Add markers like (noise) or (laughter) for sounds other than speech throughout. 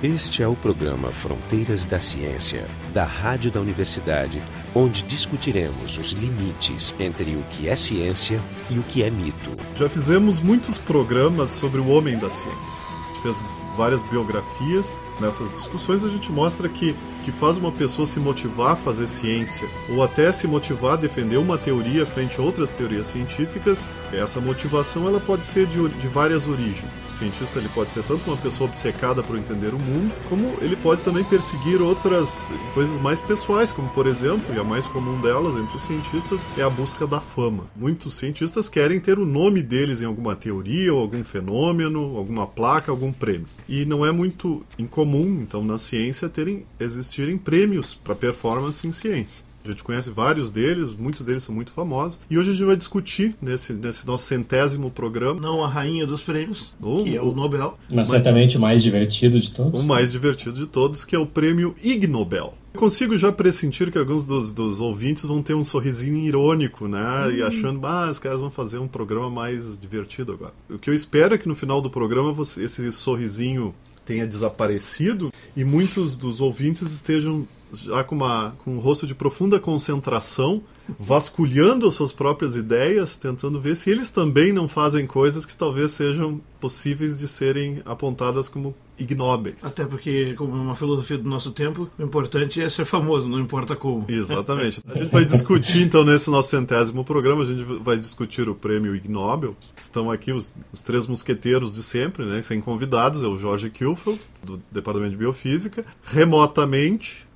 Este é o programa Fronteiras da Ciência, da Rádio da Universidade, onde discutiremos os limites entre o que é ciência e o que é mito. Já fizemos muitos programas sobre o homem da ciência. A gente fez várias biografias. Nessas discussões a gente mostra que que faz uma pessoa se motivar a fazer ciência ou até se motivar a defender uma teoria frente a outras teorias científicas, essa motivação ela pode ser de, de várias origens. O cientista ele pode ser tanto uma pessoa obcecada por entender o mundo, como ele pode também perseguir outras coisas mais pessoais, como por exemplo, e a mais comum delas entre os cientistas é a busca da fama. Muitos cientistas querem ter o nome deles em alguma teoria ou algum fenômeno, alguma placa, algum prêmio. E não é muito incomum, então, na ciência terem existir existirem prêmios para performance em ciência. A gente conhece vários deles, muitos deles são muito famosos. E hoje a gente vai discutir nesse, nesse nosso centésimo programa. Não a rainha dos prêmios, oh, que é o Nobel. Mas, mas certamente o mais divertido de todos. O mais divertido de todos, que é o prêmio Ig Nobel. Eu consigo já pressentir que alguns dos, dos ouvintes vão ter um sorrisinho irônico, né? Hum. E achando, ah, os caras vão fazer um programa mais divertido agora. O que eu espero é que no final do programa você, esse sorrisinho tenha desaparecido e muitos dos ouvintes estejam já com, uma, com um rosto de profunda concentração, vasculhando as suas próprias ideias, tentando ver se eles também não fazem coisas que talvez sejam possíveis de serem apontadas como ignóbeis. Até porque, como é uma filosofia do nosso tempo, o importante é ser famoso, não importa como. Exatamente. A gente vai discutir, então, nesse nosso centésimo programa, a gente vai discutir o prêmio Ig Nobel. Estão aqui os, os três mosqueteiros de sempre, né, sem convidados, é o Jorge Kilfeld, do Departamento de Biofísica. Remotamente,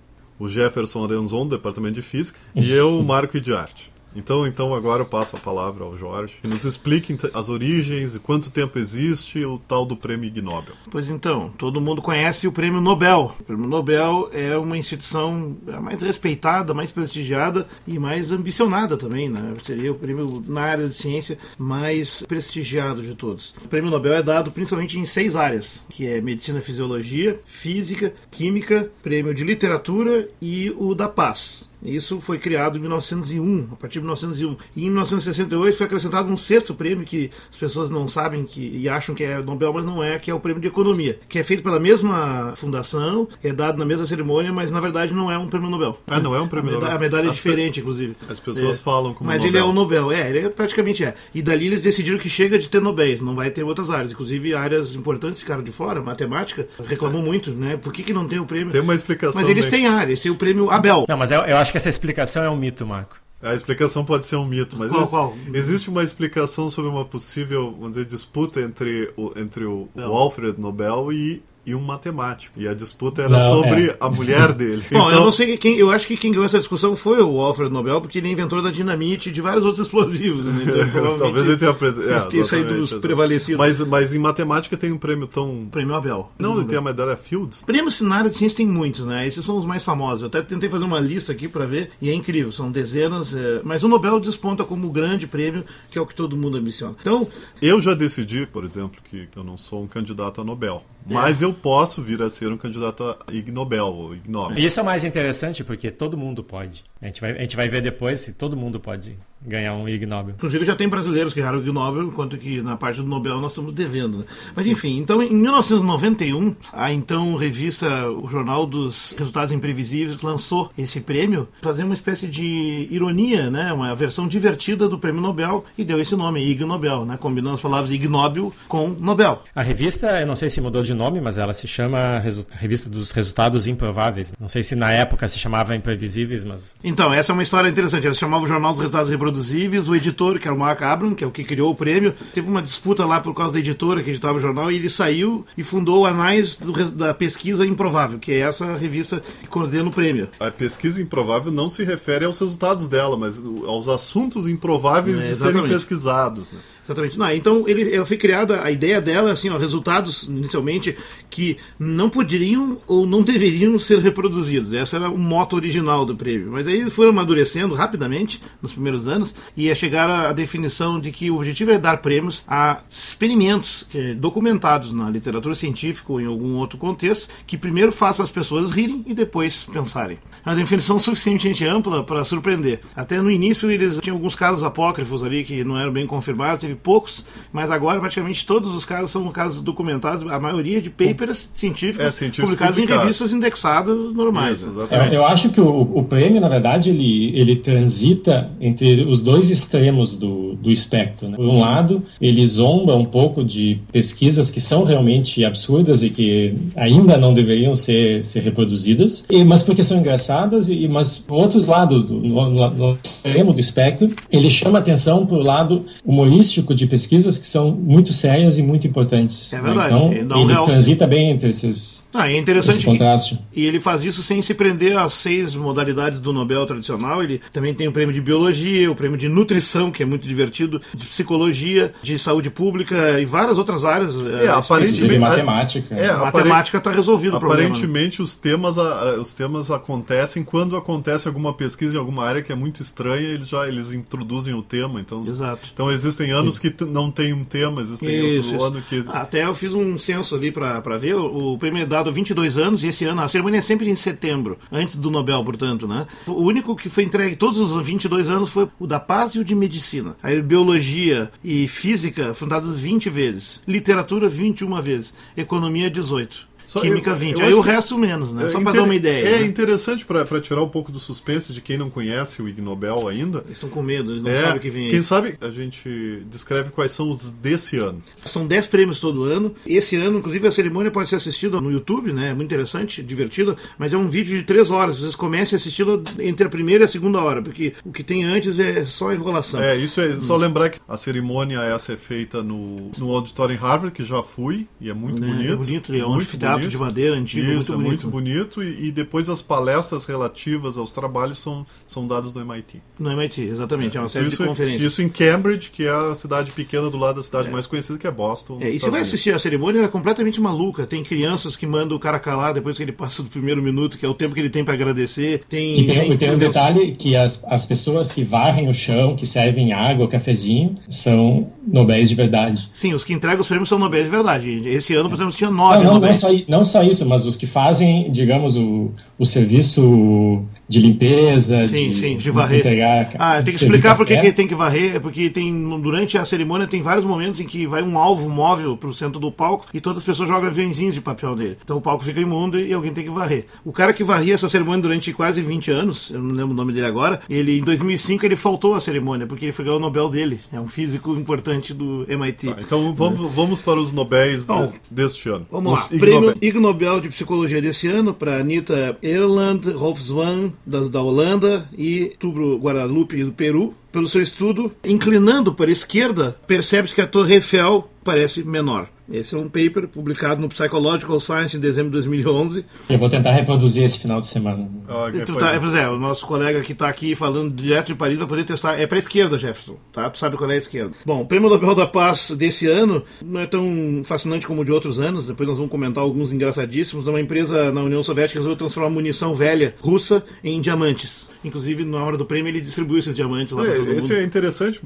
o Jefferson Arenzon, do Departamento de Física, e eu, o (laughs) Marco Idiarte. Então, então agora eu passo a palavra ao Jorge, que nos explique as origens e quanto tempo existe o tal do Prêmio Ig Nobel. Pois então, todo mundo conhece o Prêmio Nobel. O Prêmio Nobel é uma instituição mais respeitada, mais prestigiada e mais ambicionada também, né? Seria o prêmio na área de ciência mais prestigiado de todos. O Prêmio Nobel é dado principalmente em seis áreas, que é medicina fisiologia, física, química, prêmio de literatura e o da paz. Isso foi criado em 1901, a partir de 1901. E em 1968 foi acrescentado um sexto prêmio que as pessoas não sabem que, e acham que é Nobel, mas não é, que é o prêmio de economia, que é feito pela mesma fundação, é dado na mesma cerimônia, mas na verdade não é um prêmio Nobel. Ah, não é um prêmio a Nobel. A medalha é diferente, inclusive. As pessoas é. falam como Mas Nobel. ele é o Nobel, é, ele é, praticamente é. E dali eles decidiram que chega de ter Nobéis, não vai ter outras áreas. Inclusive áreas importantes ficaram de fora, matemática, reclamou muito, né? Por que, que não tem o prêmio? Tem uma explicação. Mas eles bem... têm áreas, tem o prêmio Abel. Não, mas eu, eu acho que essa explicação é um mito, Marco. A explicação pode ser um mito, mas Qual, qual? existe uma explicação sobre uma possível, vamos dizer, disputa entre o, entre o, o Alfred Nobel e, e um matemático. E a disputa era Não, sobre é. a mulher (laughs) dele. Bom, eu Então, não sei quem. Eu acho que quem ganhou essa discussão foi o Alfred Nobel, porque ele é inventor da dinamite e de vários outros explosivos. Né? (laughs) Então, talvez ele tenha pres... deve ter saído dos prevalecidos. Mas, mas em matemática tem um prêmio tão. Prêmio Abel. Não, ele Prêmio tem a Nobel. medalha Fields. Prêmios na área de ciência tem muitos, né? Esses são os mais famosos. Eu até tentei fazer uma lista aqui para ver e é incrível. São dezenas, é, mas o Nobel desponta como o grande prêmio, que é o que todo mundo ambiciona. Então, Eu já decidi, por exemplo, que eu não sou um candidato a Nobel. Mas eu posso vir a ser um candidato a Ig Nobel Ig Nobel. Isso é mais interessante porque todo mundo pode. A gente vai, a gente vai ver depois se todo mundo pode ganhar um Ig Nobel. Inclusive já tem brasileiros que ganharam o Ig Nobel, enquanto que na parte do Nobel nós estamos devendo. Né? Mas enfim, então em 1991, a então revista, o Jornal dos Resultados Imprevisíveis, lançou esse prêmio, fazendo uma espécie de ironia, né? uma versão divertida do prêmio Nobel, e deu esse nome, Ig Nobel, né? combinando as palavras ignóbil com Nobel. A revista, eu não sei se mudou de nome, mas ela se chama Resu- Revista dos Resultados Improváveis. Não sei se na época se chamava Imprevisíveis, mas Então, essa é uma história interessante. Ela se chamava o Jornal dos Resultados Reproduzíveis. O editor, que era o Mark Abram, que é o que criou o prêmio, teve uma disputa lá por causa da editora que editava o jornal e ele saiu e fundou o Anais do da Pesquisa Improvável, que é essa revista que coordena o prêmio. A pesquisa improvável não se refere aos resultados dela, mas aos assuntos improváveis É, de serem pesquisados. né? Exatamente. Não, então ele, ela foi criada a ideia dela, assim, ó, resultados inicialmente que não poderiam ou não deveriam ser reproduzidos. Essa era o moto original do prêmio. Mas aí foram amadurecendo rapidamente nos primeiros anos e a chegar à definição de que o objetivo é dar prêmios a experimentos eh, documentados na literatura científica ou em algum outro contexto que primeiro façam as pessoas rirem e depois pensarem. É uma definição suficientemente ampla para surpreender. Até no início eles tinham alguns casos apócrifos ali que não eram bem confirmados. Teve poucos, mas agora praticamente todos os casos são casos documentados, a maioria de papers científicos, É, científicos publicados em publicados. revistas indexadas normais. Isso, né? exatamente. Eu, eu acho que o, o prêmio, na verdade, ele, ele transita entre os dois extremos do, do espectro. né? Por um lado, ele zomba um pouco de pesquisas que são realmente absurdas e que ainda não deveriam ser, ser reproduzidas, e, mas porque são engraçadas, e, mas por outro lado, do, no, no- no extremo do espectro, ele chama atenção para o lado humorístico de pesquisas que são muito sérias e muito importantes. É né? verdade, Então, ele transita bem entre esses, Ah, é esse interessante que, contraste. E ele faz isso sem se prender às seis modalidades do Nobel tradicional. Ele também tem o prêmio de biologia, o prêmio de nutrição, que é muito divertido, de psicologia, de saúde pública e várias outras áreas. eh, aparentemente- matemática. É, A matemática está resolvido o problema. né? Aparentemente os temas, a- a- os temas acontecem quando acontece alguma pesquisa em alguma área que é muito estranha, eles já eles introduzem o tema. Então, Exato. então existem anos que t- não tem um tema, existem Isso, outro isso. ano que. Até eu fiz um censo ali pra pra ver. O, o prêmio é dado há 22 anos e esse ano a cerimônia é sempre em setembro, antes do Nobel, portanto, né? O único que foi entregue todos os 22 anos foi o da paz e o de medicina. Aí biologia e física foram dados 20 vezes, literatura 21 vezes, economia 18. Só Química eu- 20. eu Aí o resto menos, né? É Só pra inter- dar uma ideia. É né? interessante para tirar um pouco do suspense de quem não conhece o Ig Nobel ainda. Eles estão com medo, eles não É, sabem o que vem aí. quem sabe a gente descreve quais são os desse ano. São 10 prêmios todo ano. Esse ano, inclusive, a cerimônia pode ser assistida no YouTube, né? É muito interessante, divertida, mas é um vídeo de 3 horas. Vocês comecem a assisti-lo entre a primeira e a segunda hora, porque o que tem antes é só enrolação. É, isso é Hum. só lembrar que a cerimônia essa é feita no, no auditório em Harvard, que já fui, e é muito Né? bonito. É bonito, é muito anfiteatro bonito. de madeira antigo, Isso, muito é bonito. muito bonito. E, e depois as palestras relativas aos trabalhos são, são dadas no MIT. No MIT, exatamente. É uma série isso, de conferências. isso em Cambridge, que é a cidade pequena do lado da cidade mais conhecida, que é Boston. É, e você vai Unidos. assistir a cerimônia, ela é completamente maluca. Tem crianças que mandam o cara calar depois que ele passa do primeiro minuto, que é o tempo que ele tem pra agradecer. Tem, E tem, gente- e tem um detalhe que as, as pessoas que varrem o chão, que servem água, cafezinho, são nobéis de verdade. Sim, os que entregam os prêmios são Nobel de verdade. Esse ano, por exemplo, tinha nove Não, não, não, Nobéis. só, i- não só isso, mas os que fazem, digamos, o, o serviço de limpeza, Sim, de, sim, de varrer. entregar. Ah, tem que explicar por que tem que varrer, é porque tem durante a cerimônia tem vários momentos em que vai um alvo móvel pro centro do palco e todas as pessoas jogam aviãozinhos de papel nele. Então o palco fica imundo e alguém tem que varrer. O cara que varria essa cerimônia durante quase 20 anos, eu não lembro o nome dele agora, ele em 2005 ele faltou à cerimônia porque ele foi ganhar o Nobel dele. É um físico importante do MIT. Tá, então vamos, vamos para os Nobéis Bom, de- deste ano. Vamos Os lá. Ig Prêmio Nobel. Ig Nobel de Psicologia desse ano para Anita Erland Hofswan, da, da Holanda, e Tubro Guadalupe, do Peru. Pelo seu estudo, inclinando para a esquerda, percebe-se que a Torre Eiffel parece menor. Esse é um paper publicado no Psychological Science em dezembro de 2011. Eu vou tentar reproduzir esse final de semana. Ah, E tu pois tá, é. pois é, o nosso colega que está aqui falando direto de Paris vai poder testar. É para a esquerda, Jefferson, tá? Tu sabe qual é a esquerda. Bom, o Prêmio Nobel da Paz desse ano não é tão fascinante como o de outros anos. Depois nós vamos comentar alguns engraçadíssimos. Uma empresa na União Soviética resolveu transformar munição velha russa em diamantes. Inclusive, na hora do prêmio, ele distribuiu esses diamantes lá para todo É, mundo. esse é interessante.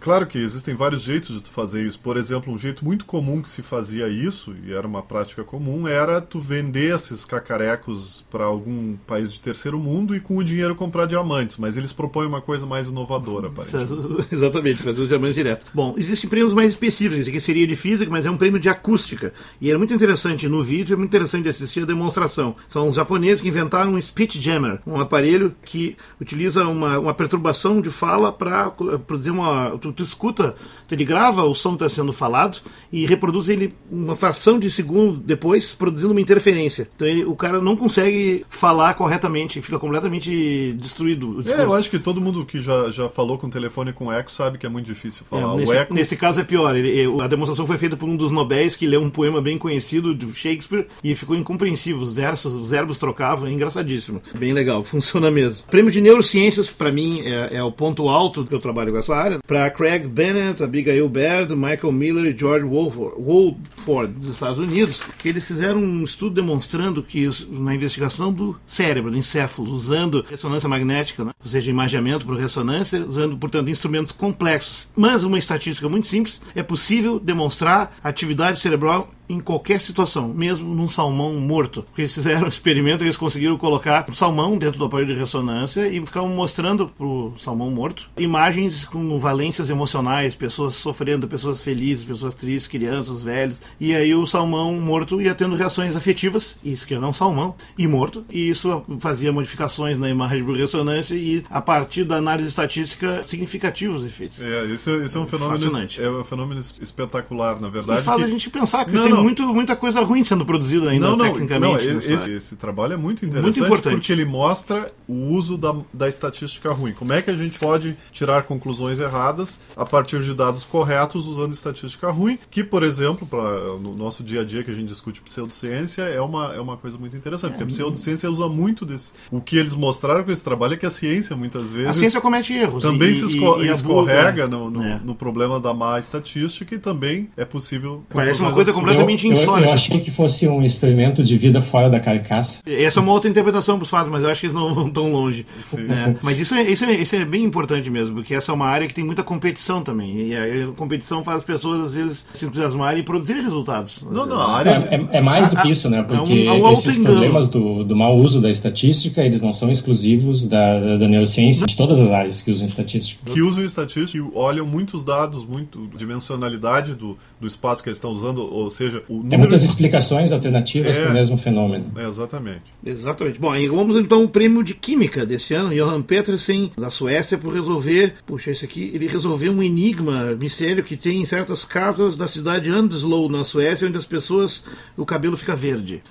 Claro que existem vários jeitos de tu fazer isso. Por exemplo, um jeito muito comum que se fazia isso, e era uma prática comum, era tu vender esses cacarecos para algum país de terceiro mundo e com o dinheiro comprar diamantes. Mas eles propõem uma coisa mais inovadora, (laughs) aparentemente. (laughs) Exatamente, fazer os diamantes direto. Bom, existem prêmios mais específicos. Esse aqui seria de física, mas é um prêmio de acústica. E era muito interessante no vídeo, é muito interessante de assistir a demonstração. São os japoneses que inventaram um speech jammer, um aparelho que utiliza uma, uma perturbação de fala para produzir uma. Tu, tu escuta, tu, ele grava o som que está sendo falado e reproduz ele uma fração de segundo depois, produzindo uma interferência. Então ele, o cara não consegue falar corretamente, fica completamente destruído. o É, eu acho que todo mundo que já, já falou com telefone com eco sabe que é muito difícil É, falar. nesse, o eco nesse caso é pior. Ele- a demonstração foi feita por um dos Nobéis que leu um poema bem conhecido do Shakespeare e ficou incompreensível. Os versos, os verbos trocavam, é engraçadíssimo. Bem legal, (laughs) funciona mesmo. Prêmio de Neurociências, para mim, é, é o ponto alto que eu trabalho com essa área. Para Craig Bennett, Abigail Baird, Michael Miller e George Wolford, dos Estados Unidos, eles fizeram um estudo demonstrando que na investigação do cérebro, do encéfalo, usando ressonância magnética, né? ou seja, imageamento por ressonância, usando, portanto, instrumentos complexos. Mas uma estatística muito simples, é possível demonstrar atividade cerebral em qualquer situação, mesmo num salmão morto. Porque eles fizeram um experimento, eles conseguiram colocar o salmão dentro do aparelho de ressonância e ficavam mostrando pro salmão morto imagens com valências emocionais, pessoas sofrendo, pessoas felizes, pessoas tristes, crianças, velhos. E aí o salmão morto ia tendo reações afetivas, isso que era um salmão, e morto, e isso fazia modificações na imagem por ressonância e a partir da análise estatística significativos efeitos. É, isso, isso é um fenômeno, Fascinante. é um fenômeno espetacular, na E verdade. faz que- a gente pensar que Não, tem não. Muito, muita coisa ruim sendo produzida ainda Não, não, tecnicamente. não esse, esse trabalho é muito interessante importante. porque ele mostra o uso da, da estatística ruim. Como é que a gente pode tirar conclusões erradas a partir de dados corretos usando estatística ruim, que, por exemplo, pra, no nosso dia a dia que a gente discute pseudociência, é uma, é uma coisa muito interessante, porque a pseudociência usa muito desse... O que eles mostraram com esse trabalho é que a ciência, muitas vezes... A ciência comete erros. também e, se e- esco- e abusa. escorrega no, no, É. no problema da má estatística e também é possível... Parece uma coisa completamente eu, eu, insólita. eu achei que fosse um experimento de vida fora da carcaça. Essa é uma outra interpretação dos fatos, mas eu acho que eles não vão tão longe. Sim. É, mas isso é, isso, é, isso é bem importante mesmo, porque essa é uma área que tem muita competição também. E a competição faz as pessoas, às vezes, se entusiasmarem e produzirem resultados. Não, não, a É, área... é- é mais do que isso, né? Porque É um- é um esses problemas do, do mau uso da estatística, eles não são exclusivos da, da, da neurociência, de todas as áreas que usam estatística. que usam estatística e olham muitos dados, muito dimensionalidade do, do espaço que eles estão usando, ou seja, o número É muitas explicações alternativas É. para o mesmo fenômeno. É, exatamente. Exatamente. Bom, e vamos então ao prêmio de Química desse ano. Johan Petersen, da Suécia, por resolver. Puxa, esse aqui, ele resolveu um enigma, mistério que tem em certas casas da cidade Andeslow, na Suécia, onde as pessoas. o cabelo fica verde.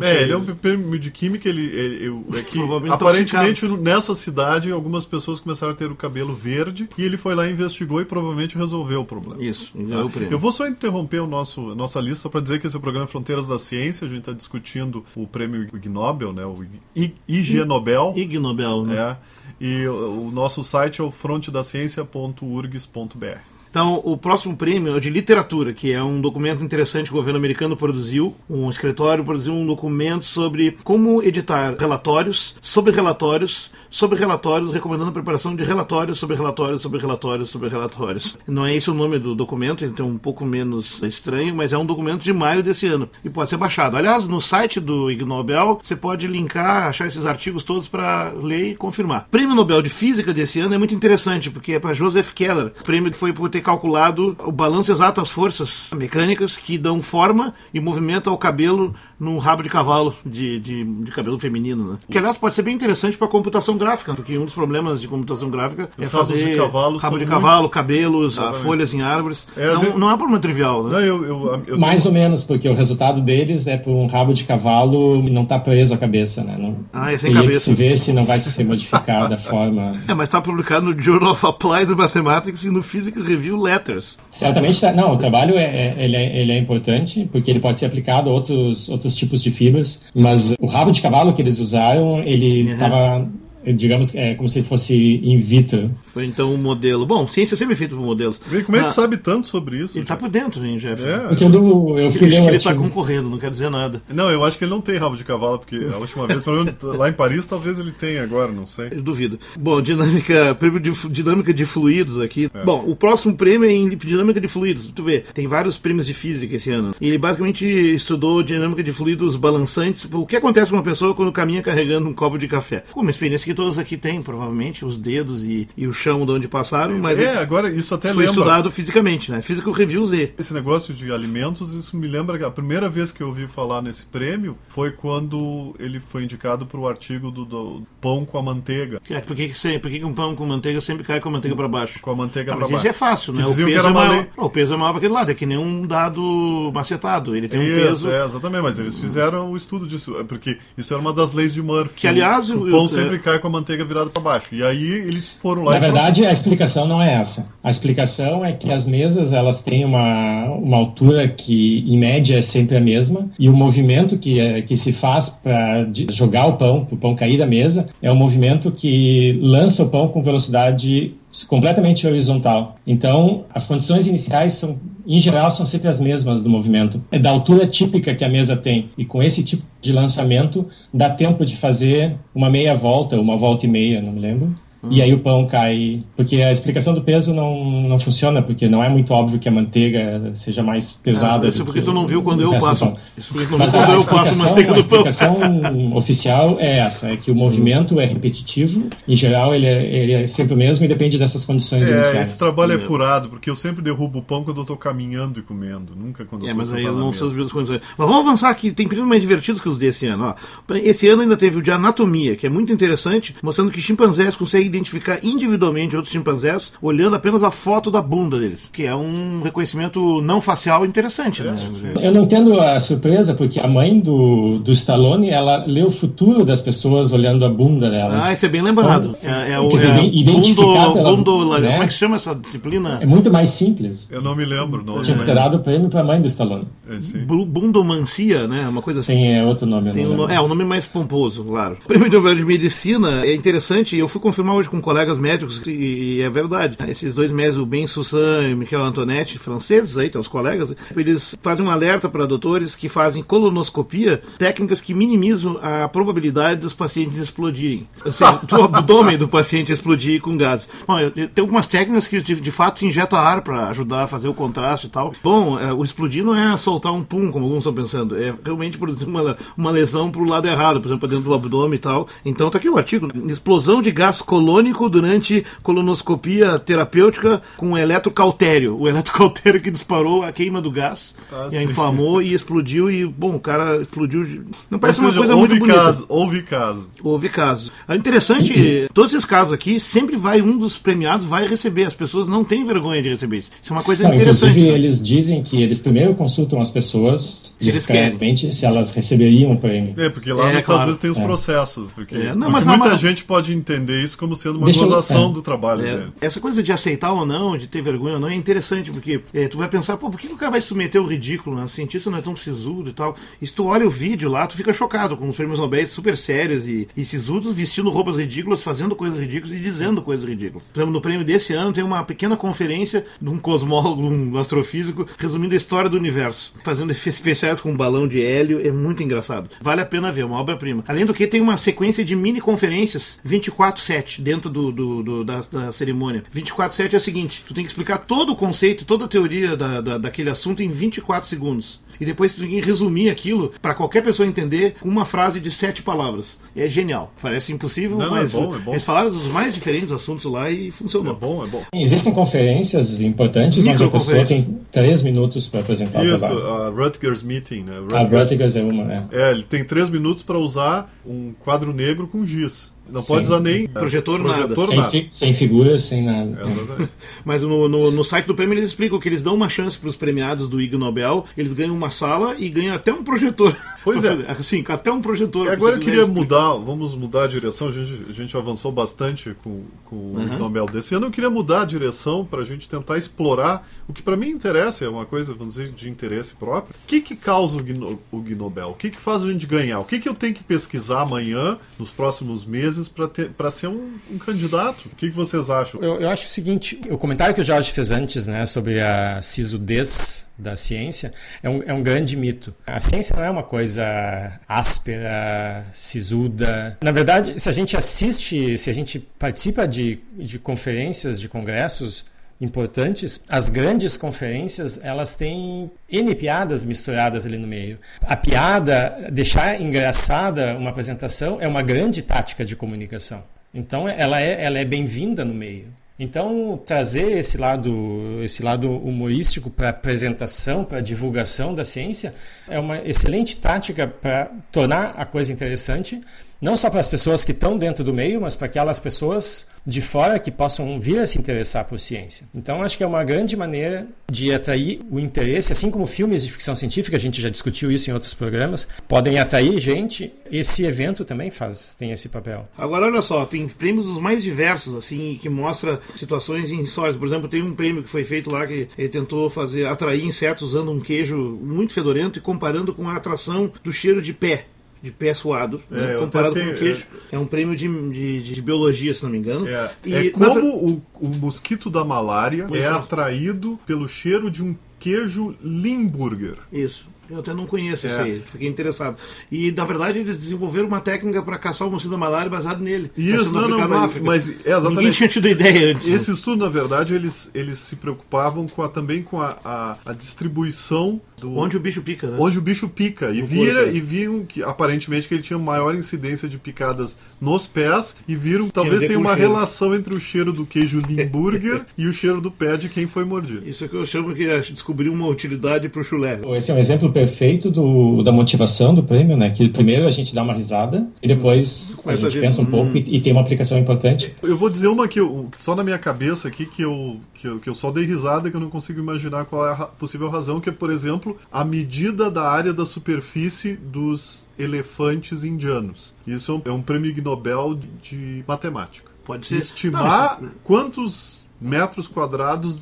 É, sei. ele é um prêmio de química, ele, ele- eu- é que aparentemente nessa cidade algumas pessoas começaram a ter o cabelo verde e ele foi lá, investigou e provavelmente resolveu o problema. Isso, ganhou o prêmio. Eu vou só interromper o nosso, a nossa lista para dizer que esse é o programa Fronteiras da Ciência. A gente está discutindo o prêmio Ig Nobel, né, o Ig, Nobel. Ig Nobel, né? É, e o, o nosso site é o frontedaciencia.urgs.br. Então, o próximo prêmio é o de literatura, que é um documento interessante que o governo americano produziu. Um escritório produziu um documento sobre como editar relatórios sobre relatórios sobre relatórios, recomendando a preparação de relatórios sobre relatórios sobre relatórios sobre relatórios. Não é esse o nome do documento, ele tem um pouco menos estranho, mas é um documento de maio desse ano e pode ser baixado. Aliás, no site do Ig Nobel, você pode linkar, achar esses artigos todos para ler e confirmar. Prêmio Nobel de Física desse ano é muito interessante, porque é para Joseph Keller. O prêmio foi por ter calculado o balanço exato das forças mecânicas que dão forma e movimento ao cabelo num rabo de cavalo, de, de, de cabelo feminino. Né? Que, aliás, pode ser bem interessante para computação gráfica, porque um dos problemas de computação gráfica Os é fazer de cavalo rabo de muito- cavalo, cabelos, Exatamente. folhas em árvores. É, às não, vezes- não é um problema trivial. Né? Não, eu, eu, eu Mais ou menos, porque o resultado deles é por um rabo de cavalo não tá preso à cabeça, né? Não, Ah, é sem teria que cabeça. se ver se não vai ser modificado da forma. É, mas está publicado no Journal of Applied Mathematics e no Physical Review Letters. Certamente, tá- não, o trabalho é, é- ele, é, ele é importante, porque ele pode ser aplicado a outros, outros tipos de fibras, mas o rabo de cavalo que eles usaram, ele Uhum. Estava, digamos, é como se fosse in vitro. Foi então um modelo. Bom, ciência é sempre feita por modelos. Como é que Ah, sabe tanto sobre isso? Ele está por dentro, hein, Jeff? É. Porque eu, do- eu fui Acho que ele está concorrendo, não quero dizer nada. Não, eu acho que ele não tem rabo de cavalo, porque a última vez, pelo menos lá em Paris, talvez ele tenha agora, não sei. Eu duvido. Bom, dinâmica, prêmio de dinâmica de fluidos aqui. É. Bom, o próximo prêmio é em dinâmica de fluidos. Tu vê, tem vários prêmios de física esse ano. E ele basicamente estudou dinâmica de fluidos balançantes. O que acontece com uma pessoa quando caminha carregando um copo de café? Uma experiência que todos aqui têm, provavelmente, os dedos e, e o chão de onde passaram, mas É, agora isso até foi lembra. estudado fisicamente, né? Physical Review Z. Esse negócio de alimentos, isso me lembra que a primeira vez que eu ouvi falar nesse prêmio foi quando ele foi indicado para o artigo do, do pão com a manteiga. É, Por que, que, por que, que um pão com manteiga sempre cai com a manteiga para baixo? Com a manteiga Não, para baixo. isso é fácil, né? O diziam que peso, é maior, o peso é maior para aquele lado, é que nem um dado macetado. Ele tem um Isso, peso. é, exatamente, mas eles fizeram o estudo disso, é porque isso era uma das leis de Murphy. Que, aliás, o, o- o pão eu- sempre cai com a manteiga virada para baixo. E aí eles foram lá Na verdade, a explicação não é essa. A explicação é que as mesas elas têm uma, uma altura que, em média, é sempre a mesma, e o movimento que, é, que se faz para jogar o pão, para o pão cair da mesa, é um movimento que lança o pão com velocidade completamente horizontal. Então, as condições iniciais são, em geral, são sempre as mesmas do movimento. É da altura típica que a mesa tem. E com esse tipo de lançamento, dá tempo de fazer uma meia volta, uma volta e meia, não me lembro. Hum. e aí o pão cai. Porque a explicação do peso não, não funciona, porque não é muito óbvio que a manteiga seja mais pesada. Ah, isso porque tu não viu quando eu passo. Isso porque tu não viu quando eu passo manteiga no pão. A explicação (laughs) oficial é essa: é que o movimento é repetitivo, em geral ele é, ele é sempre o mesmo e depende dessas condições é, iniciais. Esse trabalho é furado, porque eu sempre derrubo o pão quando eu estou caminhando e comendo, nunca quando eu É, mas aí eu não sei as condições. Mas vamos avançar aqui, tem períodos mais divertidos que os desse ano. Ó. Esse ano ainda teve o de anatomia, que é muito interessante, mostrando que chimpanzés conseguem identificar individualmente outros chimpanzés olhando apenas a foto da bunda deles, que é um reconhecimento não facial interessante. Né? Eu não entendo a surpresa, porque a mãe do, do Stallone, ela lê o futuro das pessoas olhando a bunda delas. Ah, isso é bem lembrado. Então, é, é, o, dizer, é, identificar bundo, né? Como é que chama essa disciplina? É muito mais simples. Eu não me lembro. Não, Tinha que ter dado o prêmio para a mãe do Stallone. É, Bundomancia, né? Uma coisa assim. Tem é, outro nome. Tem um, é, um nome mais pomposo, claro. O prêmio de Medicina é interessante, eu fui confirmar hoje com colegas médicos, e, e é verdade. Esses dois médicos, o Ben Sussan e o Michel Antonetti, franceses aí, tem os colegas, eles fazem um alerta para doutores que fazem colonoscopia, técnicas que minimizam a probabilidade dos pacientes explodirem. Ou seja, do (laughs) abdômen do paciente explodir com gases. Bom, tem algumas técnicas que de, de fato se injeta ar para ajudar a fazer o contraste e tal. Bom, é, o explodir não é soltar um pum, como alguns estão pensando, é realmente produzir uma, uma lesão para o lado errado, por exemplo, para dentro do abdômen e tal. Então tá aqui o artigo. Né? Explosão de gás colônico durante colonoscopia terapêutica com eletrocautério. O eletrocautério que disparou a queima do gás ah, e a inflamou e explodiu e, bom, o cara explodiu. Não parece seja, uma coisa muito caso, bonita. Houve caso. Houve caso. É interessante, todos esses casos aqui, sempre vai um dos premiados vai receber. As pessoas não têm vergonha de receber isso. Isso é uma coisa não, interessante. Inclusive, eles dizem que eles primeiro consultam as pessoas discretamente se elas receberiam o prêmio. É, porque lá é, nos claro. Vezes tem os é. processos. Porque, é. não, mas muita não, gente pode entender isso como sendo uma Deixa gozação eu, é. do trabalho é. Essa coisa de aceitar ou não, de ter vergonha ou não, é interessante, porque é, tu vai pensar, pô, por que o cara vai submeter o ridículo? Né? O cientista não é tão sisudo e tal. E se tu olha o vídeo lá, tu fica chocado com os prêmios Nobel super sérios e, e sisudos vestindo roupas ridículas, fazendo coisas ridículas e dizendo coisas ridículas. Por exemplo, no prêmio desse ano tem uma pequena conferência de um cosmólogo, um astrofísico, resumindo a história do universo, fazendo especiais com um balão de hélio. É muito engraçado. Vale a pena ver, uma obra-prima. Além do que, tem uma sequência de mini conferências 24-7 dentro do, do, do da, da, cerimônia. 24-7 é o seguinte: tu tem que explicar todo o conceito, toda a teoria da, da, daquele assunto em 24 segundos e depois tu tem que resumir aquilo para qualquer pessoa entender com uma frase de sete palavras. É genial. Parece impossível, não, mas não, é bom, é bom. eles falaram dos mais diferentes assuntos lá e funcionou. É bom, é bom. Existem conferências importantes onde a pessoa tem três minutos para apresentar Isso, o trabalho. Isso, a Rutgers Meeting, né? Rutgers, a Rutgers é uma. É. é, ele tem três minutos para usar um quadro negro com giz. Não sem, pode usar nem projetor, projetor nada. Sem, fi, sem figuras, sem nada. É, Mas no, no, no, site do prêmio eles explicam que eles dão uma chance para os premiados do Ig Nobel, eles ganham uma sala e ganham até um projetor. Pois é. (laughs) Sim, até um projetor. E agora eu queria explicar. mudar, vamos mudar a direção, a gente, a gente avançou bastante com, com uhum. o Nobel desse ano, eu queria mudar a direção para a gente tentar explorar o que para mim interessa, é uma coisa, vamos dizer, de interesse próprio. O que que causa o Ig Nobel? O que que faz a gente ganhar? O que que eu tenho que pesquisar amanhã, nos próximos meses, para ser um, um, candidato? O que, que vocês acham? Eu, eu, acho o seguinte: o comentário que o Jorge fez antes né, sobre a sisudez da ciência é um, é um grande mito. A ciência não é uma coisa áspera, sisuda. Na verdade, se a gente assiste, se a gente participa de, de conferências, de congressos, importantes, as grandes conferências elas têm N piadas misturadas ali no meio. A piada, deixar engraçada uma apresentação é uma grande tática de comunicação. Então ela é, ela é bem-vinda no meio. Então trazer esse lado, esse lado humorístico para apresentação, para divulgação da ciência é uma excelente tática para tornar a coisa interessante, não só para as pessoas que estão dentro do meio, mas para aquelas pessoas de fora que possam vir a se interessar por ciência. Então acho que é uma grande maneira de atrair o interesse, assim como filmes de ficção científica, a gente já discutiu isso em outros programas, podem atrair gente. Esse evento também faz tem esse papel. Agora olha só, tem prêmios dos mais diversos assim que mostra situações insólitas. Por exemplo, tem um prêmio que foi feito lá que ele tentou fazer atrair insetos usando um queijo muito fedorento e comparando com a atração do cheiro de pé de pé suado, né? é, comparado com o queijo. É... é, um prêmio de, de, de, biologia, se não me engano. É, e, é como na... o, o, mosquito da malária é, é atraído pelo cheiro de um queijo Limburger. Isso. Eu até não conheço é. esse aí, fiquei interessado. E na verdade eles desenvolveram uma técnica para caçar o mosquito da malária baseado nele. Isso, não, não, mas, mas é exatamente. Ninguém tinha tido ideia antes. Esse estudo, na verdade, eles, eles se preocupavam com a, também com a, a, a distribuição do, onde o bicho pica, né? Onde o bicho pica. E, vira, corpo, é. e viram que aparentemente que ele tinha maior incidência de picadas nos pés e viram que talvez tenha uma relação entre o cheiro do queijo Limburger (laughs) e o cheiro do pé de quem foi mordido. Isso é que eu chamo que descobriu uma utilidade para o chulé. Esse é um exemplo perfeito do, da motivação do prêmio, né? Que primeiro a gente dá uma risada e depois a gente a pensa um pouco hum. e, e, tem uma aplicação importante. Eu vou dizer uma que eu, só na minha cabeça aqui que eu, que eu, que eu só dei risada que eu não consigo imaginar qual é a possível razão, que é, por exemplo, a medida da área da superfície dos elefantes indianos. Isso é um prêmio Nobel de matemática. Pode ser. Estimar não, isso... quantos metros quadrados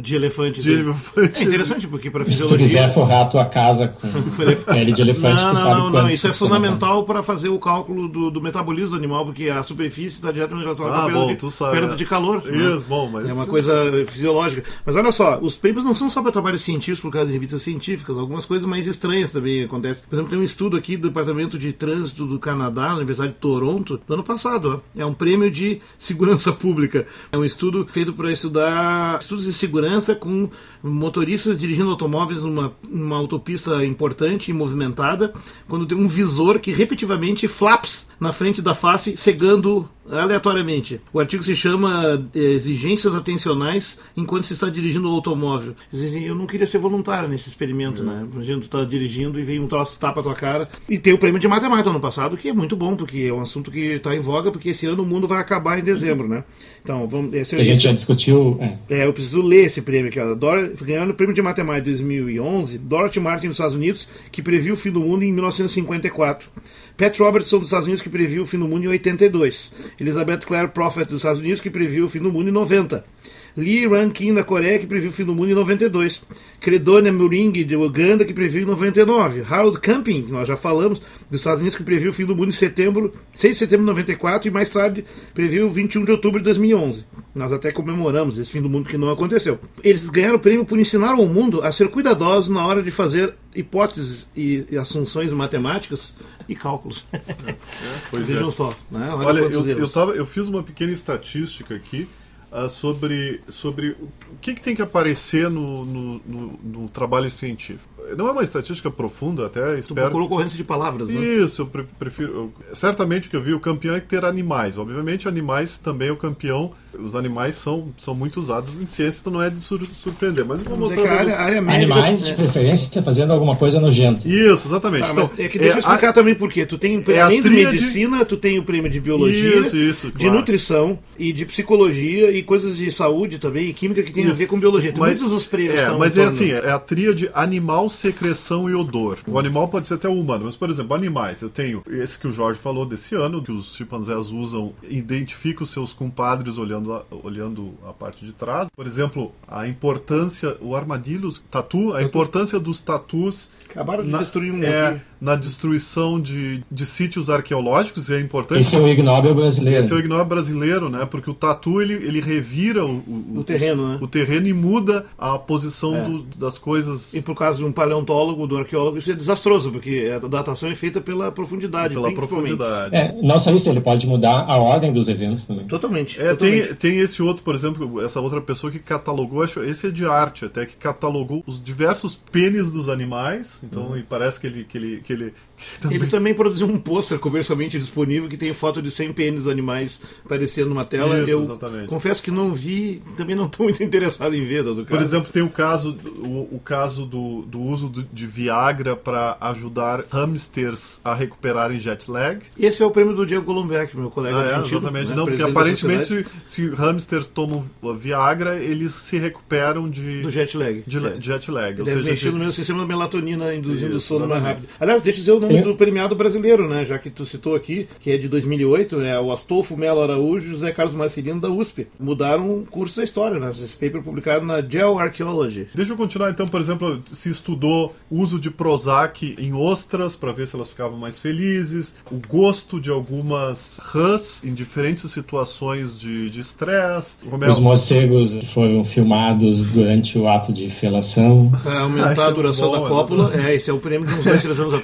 de elefante. De elefante. É interessante, porque para fisiologia... Se tu quiser forrar a tua casa com (laughs) pele de elefante, não, tu sabe não, não, isso é fundamental para fazer o cálculo do, do, metabolismo do animal, porque a superfície está diretamente relacionada ah, com a perda, bom, de, sabe, perda é. de calor. Né? Isso, né? bom, mas... É uma coisa fisiológica. Mas olha só, os prêmios não são só para trabalhos científicos por causa de revistas científicas, algumas coisas mais estranhas também acontecem. Por exemplo, tem um estudo aqui do Departamento de Trânsito do Canadá, na Universidade de Toronto, do ano passado. Ó. É um prêmio de segurança (laughs) pública. É um estudo feito para estudar estudos de segurança com motoristas dirigindo automóveis numa, numa autopista importante e movimentada, quando tem um visor que repetitivamente flaps na frente da face, cegando aleatoriamente. O artigo se chama eh, Exigências Atencionais enquanto se está dirigindo o automóvel. Eu não queria ser voluntário nesse experimento, é. né? Imagina, tu tá dirigindo e vem um troço tapa a tua cara. E tem o prêmio de matemática no passado, que é muito bom, porque é um assunto que está em voga, porque esse ano o mundo vai acabar em dezembro, né? Então, vamos. Esse, a gente já discutiu. É. é. eu preciso ler esse prêmio aqui. Ó. Dor... Ganhando o prêmio de matemática de 2011, Dorothy Martin dos Estados Unidos, que previu o fim do mundo em 1954. Pat Robertson dos Estados Unidos, que previu o fim do mundo em 82. Elizabeth Clare Prophet dos Estados Unidos, que previu o fim do mundo em 90. Lee Rankin da Coreia, que previu o fim do mundo em 92. Credonia Muring de Uganda, que previu em 99. Harold Camping, que nós já falamos, dos Estados Unidos, que previu o fim do mundo em setembro, 6 de setembro de 94 e mais tarde previu 21 de outubro de 2011. Nós até comemoramos esse fim do mundo que não aconteceu. Eles ganharam o prêmio por ensinar ao mundo a ser cuidadosos na hora de fazer hipóteses e, e assunções matemáticas e cálculos. É, pois Vejam é. só. Né? Olha, Olha eu, eu, tava, eu fiz uma pequena estatística aqui uh, sobre, sobre o que, que tem que aparecer no, no, no, no trabalho científico não é uma estatística profunda, até espero. Tu procurou ocorrência de palavras, né? Isso, eu prefiro. Eu, certamente o que eu vi, o campeão é ter animais. Obviamente, animais também é o campeão. Os animais são, são muito usados em ciência, então não é de sur surpreender. Mas eu vou mostrar. Área, área médica, animais, é. de preferência, fazendo alguma coisa nojenta. Isso, exatamente. Tá, então, é que deixa é eu explicar a, também por quê. Tu tem, é além de medicina, tu tem o prêmio de biologia, isso, isso, de claro. nutrição e de psicologia e coisas de saúde também, e química que tem isso. a ver com biologia. Tem mas, muitos os prêmios. É, mas é assim, é a tríade animal secreção e odor. O animal pode ser até o humano, mas, por exemplo, animais. Eu tenho esse que o Jorge falou desse ano, que os chimpanzés usam, identifica os seus compadres olhando a, olhando a parte de trás. Por exemplo, a importância, o armadilho, tatu, a importância dos tatus Acabaram de na, destruir um é, na destruição de, de sítios arqueológicos, e é importante. Esse é o ignóbil brasileiro. Esse é o ignóbil brasileiro, né? Porque o tatu ele, ele revira o, o, o terreno, o, né? o terreno e muda a posição é. do, das coisas. E por causa de um paleontólogo, do arqueólogo, isso é desastroso, porque a datação é feita pela profundidade. Pela profundidade. É, não só isso, ele pode mudar a ordem dos eventos também. Totalmente. É, totalmente. Tem, tem esse outro, por exemplo, essa outra pessoa que catalogou, acho esse é de arte até, que catalogou os diversos pênis dos animais. Então, uhum. parece que que ele, que ele, que (laughs) ele também... Ele também produziu um pôster comercialmente disponível que tem foto de 100 pênis animais aparecendo numa tela. Isso, eu exatamente. confesso que não vi, também não estou muito (laughs) interessado em ver, do Por exemplo, tem o caso, o, o caso do, do uso de Viagra para ajudar hamsters a recuperarem jet lag. Esse é o prêmio do Diego Colombeck, meu colega. Ah, é, exatamente. Né? Não, porque aparentemente se, se hamsters tomam Viagra, eles se recuperam de... Do jet lag. De, é. jet lag. Ou seja, mexer no meu sistema melatonina, induzindo Isso, sono mais rápido. Aliás, deixa eu dizer o nome do premiado brasileiro, né? Já que tu citou aqui, que é de 2008, é o Astolfo Melo Araújo e José Carlos Marcelino da USP. Mudaram o curso da história, né? Esse paper publicado na Geo Archaeology. Deixa eu continuar então, por exemplo, se estudou o uso de Prozac em ostras para ver se elas ficavam mais felizes, o gosto de algumas rãs em diferentes situações de estresse. É Os morcegos foram filmados durante o ato de felação. É, aumentar ah, a é duração bom, da cópula É, esse é o prêmio de uns dois, três anos atrás. (laughs)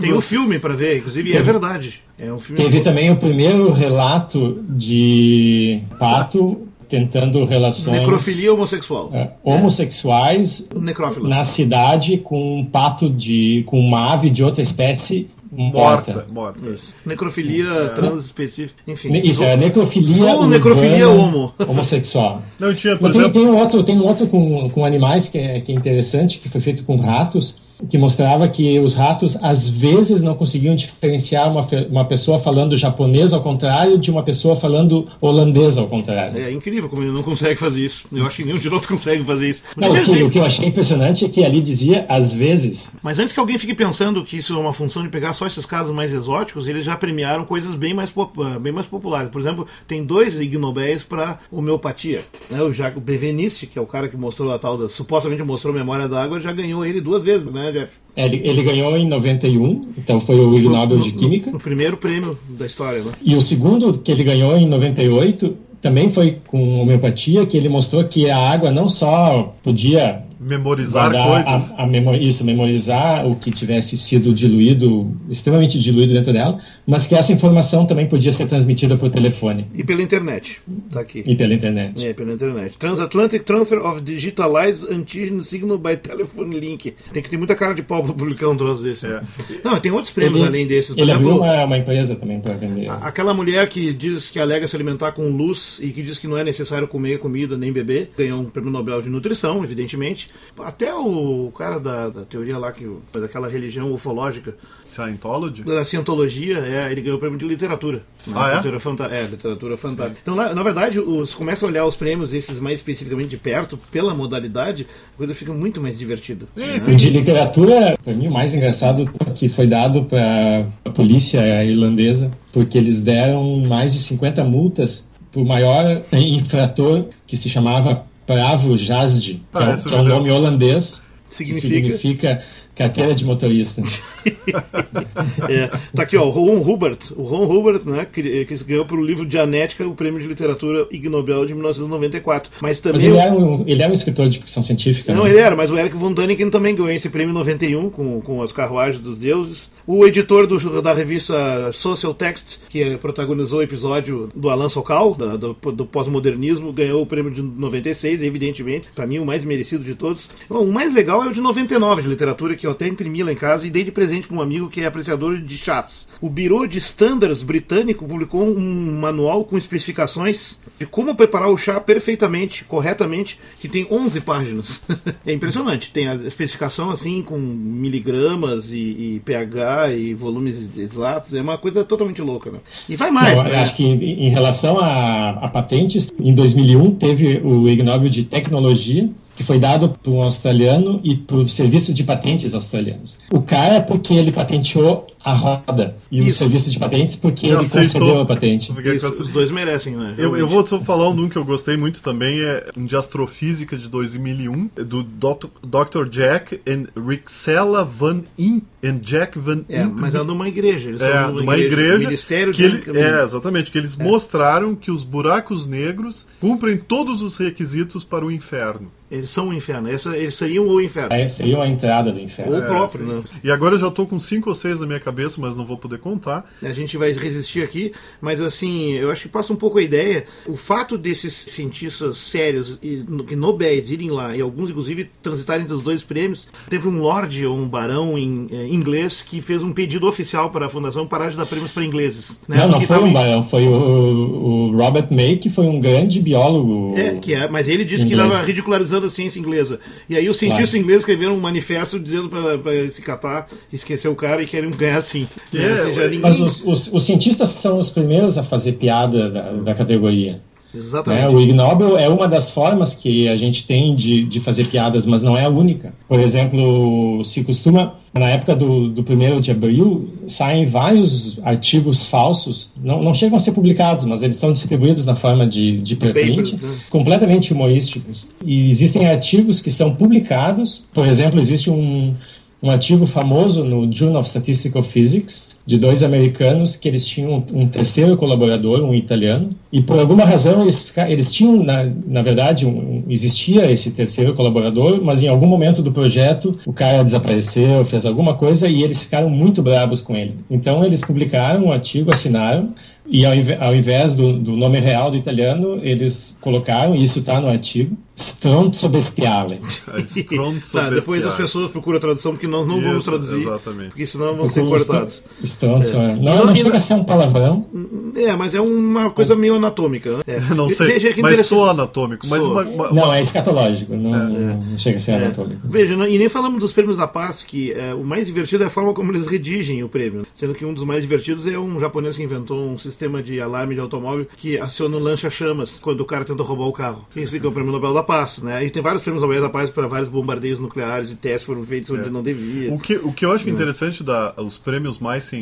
Tem um filme para ver, inclusive, e é verdade. É um filme Teve também o primeiro relato de pato tentando relações Necrofilia homossexual. é, homossexuais Necrófilos. na cidade com um pato de com uma ave de outra espécie morta. Morta, morta. Necrofilia transespecífica. Enfim. Ne- Isso é necrofilia urbana necrofilia homo. (laughs) homossexual. Não, tinha, por Mas tem, exemplo, tem um outro, tem um outro com, com animais que é, que é interessante, que foi feito com ratos, que mostrava que os ratos às vezes não conseguiam diferenciar uma, uma pessoa falando japonês ao contrário de uma pessoa falando holandês ao contrário. É incrível como ele não consegue fazer isso. Eu acho que nenhum de nós (laughs) consegue fazer isso. Não, o, que, o que eu achei impressionante é que ali dizia às vezes. Mas antes que alguém fique pensando que isso é uma função de pegar só esses casos mais exóticos, eles já premiaram coisas bem mais, ah, bem mais populares. Por exemplo, tem dois Ig Nobéis para homeopatia. Né? O Jacques Benveniste, que é o cara que mostrou a tal da. supostamente mostrou memória da água, já ganhou ele duas vezes, né, Jeff? Ele, ele ganhou em 91, então foi o Ig Nobel de Química. No primeiro prêmio da história, né? E o segundo que ele ganhou em 98 também foi com homeopatia, que ele mostrou que a água não só podia memorizar coisas. a, a memo- isso, memorizar o que tivesse sido diluído, extremamente diluído dentro dela, mas que essa informação também podia ser transmitida por telefone E pela internet. Tá aqui. e pela internet. É, pela internet. Transatlantic Transfer of Digitalized Antigen Signal by Telephone Link. Tem que ter muita cara de pau pra publicar um troço desse. É. Não, tem outros prêmios além desses. Por ele exemplo, abriu uma, uma empresa também para vender. a- aquela mulher que diz que alega se alimentar com luz e que diz que não é necessário comer comida nem beber, ganhou um prêmio Nobel de Nutrição, evidentemente. Até o cara da, da teoria lá, que, daquela religião ufológica, Scientology? da cientologia, é, ele ganhou o prêmio de literatura. Né? Ah, é? Literatura fanta é, literatura fantástica. Então, na, na verdade, os começa a olhar os prêmios, esses mais especificamente de perto, pela modalidade, a coisa fica muito mais divertida. né? O de literatura, para mim, o mais engraçado é que foi dado para a polícia irlandesa, porque eles deram mais de 50 multas por maior infrator que se chamava Pravo Jasdi, que, é, que é um eu nome holandês Significa? que significa carteira de motorista. (laughs) É, tá aqui, ó, o Ron Hubert. O Ron Hubert, né, que, que ganhou pelo livro Dianética o prêmio de literatura Ig Nobel de 1994. Mas também. Mas ele era, um, ele era um escritor de ficção científica. Não, né? ele era, mas o Eric von Däniken também ganhou esse prêmio em 91 com, com As Carruagens dos Deuses. O editor do, da revista Social Text, que protagonizou o episódio do Alan Sokal, da- do, do pós-modernismo, ganhou o prêmio de 96, evidentemente. Para mim, o mais merecido de todos. Bom, o mais legal é o de 99 de literatura, que eu até imprimi lá em casa e dei de presente para um amigo que é apreciador de chás. O Bureau de Standards britânico publicou um manual com especificações de como preparar o chá perfeitamente, corretamente, que tem 11 páginas. (laughs) é impressionante. Tem a especificação assim com miligramas e, e pH e volumes exatos. É uma coisa totalmente louca, né? E vai mais, né? acho que em em relação a, a patentes, em 2001 teve o Ig Nobel de Tecnologia, que foi dado por um australiano e para o Serviço de Patentes australianos. O cara é porque ele patenteou a roda, e o Isso. Serviço de Patentes porque Ele ele aceitou. concedeu a patente. Porque os dois merecem, né? Eu, eu vou só falar um que eu gostei muito também, é um de astrofísica de 2001, do Dr. Jack and Rixella Van In and Jack Van É, Imp. mas é de uma igreja. Eles É, são de uma igreja Ministério que ele, é, exatamente, que eles mostraram que os buracos negros cumprem todos os requisitos para o inferno. Eles são o inferno. Essa, eles seriam o inferno. É, seria uma entrada do inferno. Ou o próprio, sim, né? sim. E agora eu já tô com cinco ou seis na minha cabeça, mas não vou poder contar. A gente vai resistir aqui, mas assim, eu acho que passa um pouco a ideia. O fato desses cientistas sérios e no- que nobéis irem lá, e alguns inclusive transitarem entre os dois prêmios, teve um lord ou um barão em, eh, inglês que fez um pedido oficial para a fundação parar de dar prêmios para ingleses. né? Não, não foi um barão, foi o, o Robert May, que foi um grande biólogo. É, que é, mas ele disse que Inglês. estava ridicularizando a ciência inglesa. E aí os cientistas Claro. ingleses escreveram um manifesto dizendo para se catar, esquecer o cara e querem ganhar assim. É, seja, ninguém... Mas os, os, os cientistas são os primeiros a fazer piada da, da categoria. Exatamente. né? O Ig Nobel é uma das formas que a gente tem de, de fazer piadas, mas não é a única. Por exemplo, se costuma, na época do, do primeiro de abril, saem vários artigos falsos, não, não chegam a ser publicados, mas eles são distribuídos na forma de, de preprint, Papers, né? completamente humorísticos. E existem artigos que são publicados, por exemplo, existe um, um artigo famoso no Journal of Statistical Physics, de dois americanos que eles tinham um terceiro colaborador, um italiano, e por alguma razão eles, eles tinham, na, na verdade, um, existia esse terceiro colaborador, mas em algum momento do projeto o cara desapareceu, fez alguma coisa e eles ficaram muito bravos com ele. Então eles publicaram um artigo, assinaram, e ao invés, ao invés do, do, nome real do italiano, eles colocaram, e isso está no artigo, Stronzo Bestiale. (laughs) Stronzo tá, depois as pessoas procuram a tradução, porque nós não isso, vamos traduzir, exatamente. porque senão vão ser cortados. Stronzo, é. Não, não, não chega a ser um palavrão. É, mas é uma coisa mas... meio anatômica. Né? É. Não sei, Veja que mas sou anatômico. Mas uma, uma, Não, é escatológico, não, é. não chega a ser é. anatômico. Veja, e nem falamos dos prêmios da paz, que é, o mais divertido é a forma como eles redigem o prêmio, sendo que um dos mais divertidos é um japonês que inventou um sistema de alarme de automóvel que aciona o lancha-chamas quando o cara tenta roubar o carro. Isso é o Prêmio Nobel da Paz, né? E tem vários prêmios Nobel da Paz para vários bombardeios nucleares e testes foram feitos onde é. não devia. O que, o que eu acho é. interessante da os prêmios mais científicos,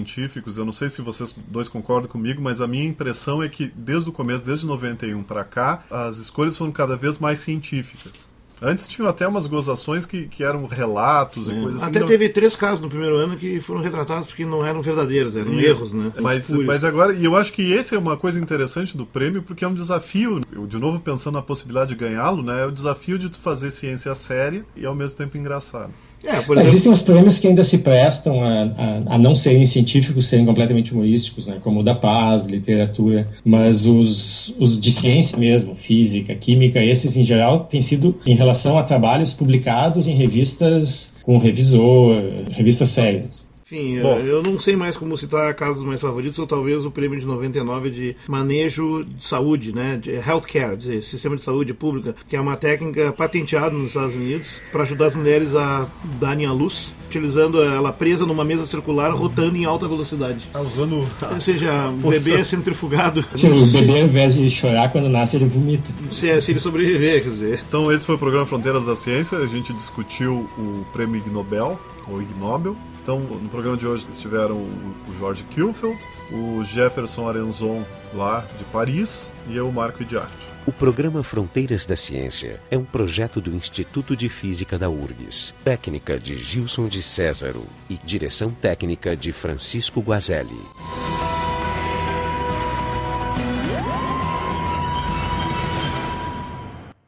eu não sei se vocês dois concordam comigo, mas a minha impressão é que desde o começo, desde 91 para cá, as escolhas foram cada vez mais científicas. Antes tinham até umas gozações que, que eram relatos e coisas assim. Até não... teve três casos no primeiro ano que foram retratados porque não eram verdadeiros, eram Isso. erros, né? Mas, mas agora, e eu acho que esse é uma coisa interessante do prêmio, porque é um desafio, eu, de novo pensando na possibilidade de ganhá-lo, né? É o desafio de tu fazer ciência séria e ao mesmo tempo engraçado. É, exemplo... Existem os prêmios que ainda se prestam a, a, a, não serem científicos, serem completamente humorísticos, né, como o da paz, literatura, mas os, os de ciência mesmo, física, química, esses em geral têm sido em relação a trabalhos publicados em revistas com revisor, revistas sérias. Enfim, Bom. eu não sei mais como citar casos mais favoritos, ou talvez o prêmio de 99 de manejo de saúde, né, de healthcare, de sistema de saúde pública, que é uma técnica patenteada nos Estados Unidos para ajudar as mulheres a darem à luz, utilizando ela presa numa mesa circular, rotando em alta velocidade. Tá usando. Ou seja, o bebê é centrifugado. (laughs) Sim, o bebê, ao invés de chorar quando nasce, ele vomita. Se, é, se ele sobreviver, quer dizer. Então, esse foi o programa Fronteiras da Ciência. A gente discutiu o prêmio Ig Nobel, ou Ig Nobel então, no programa de hoje estiveram o Jorge Kilfield, o Jefferson Arenzon, lá de Paris, e eu, Marco Idiarte. O programa Fronteiras da Ciência é um projeto do Instituto de Física da URGS, técnica de Gilson de Césaro e direção técnica de Francisco Guazelli.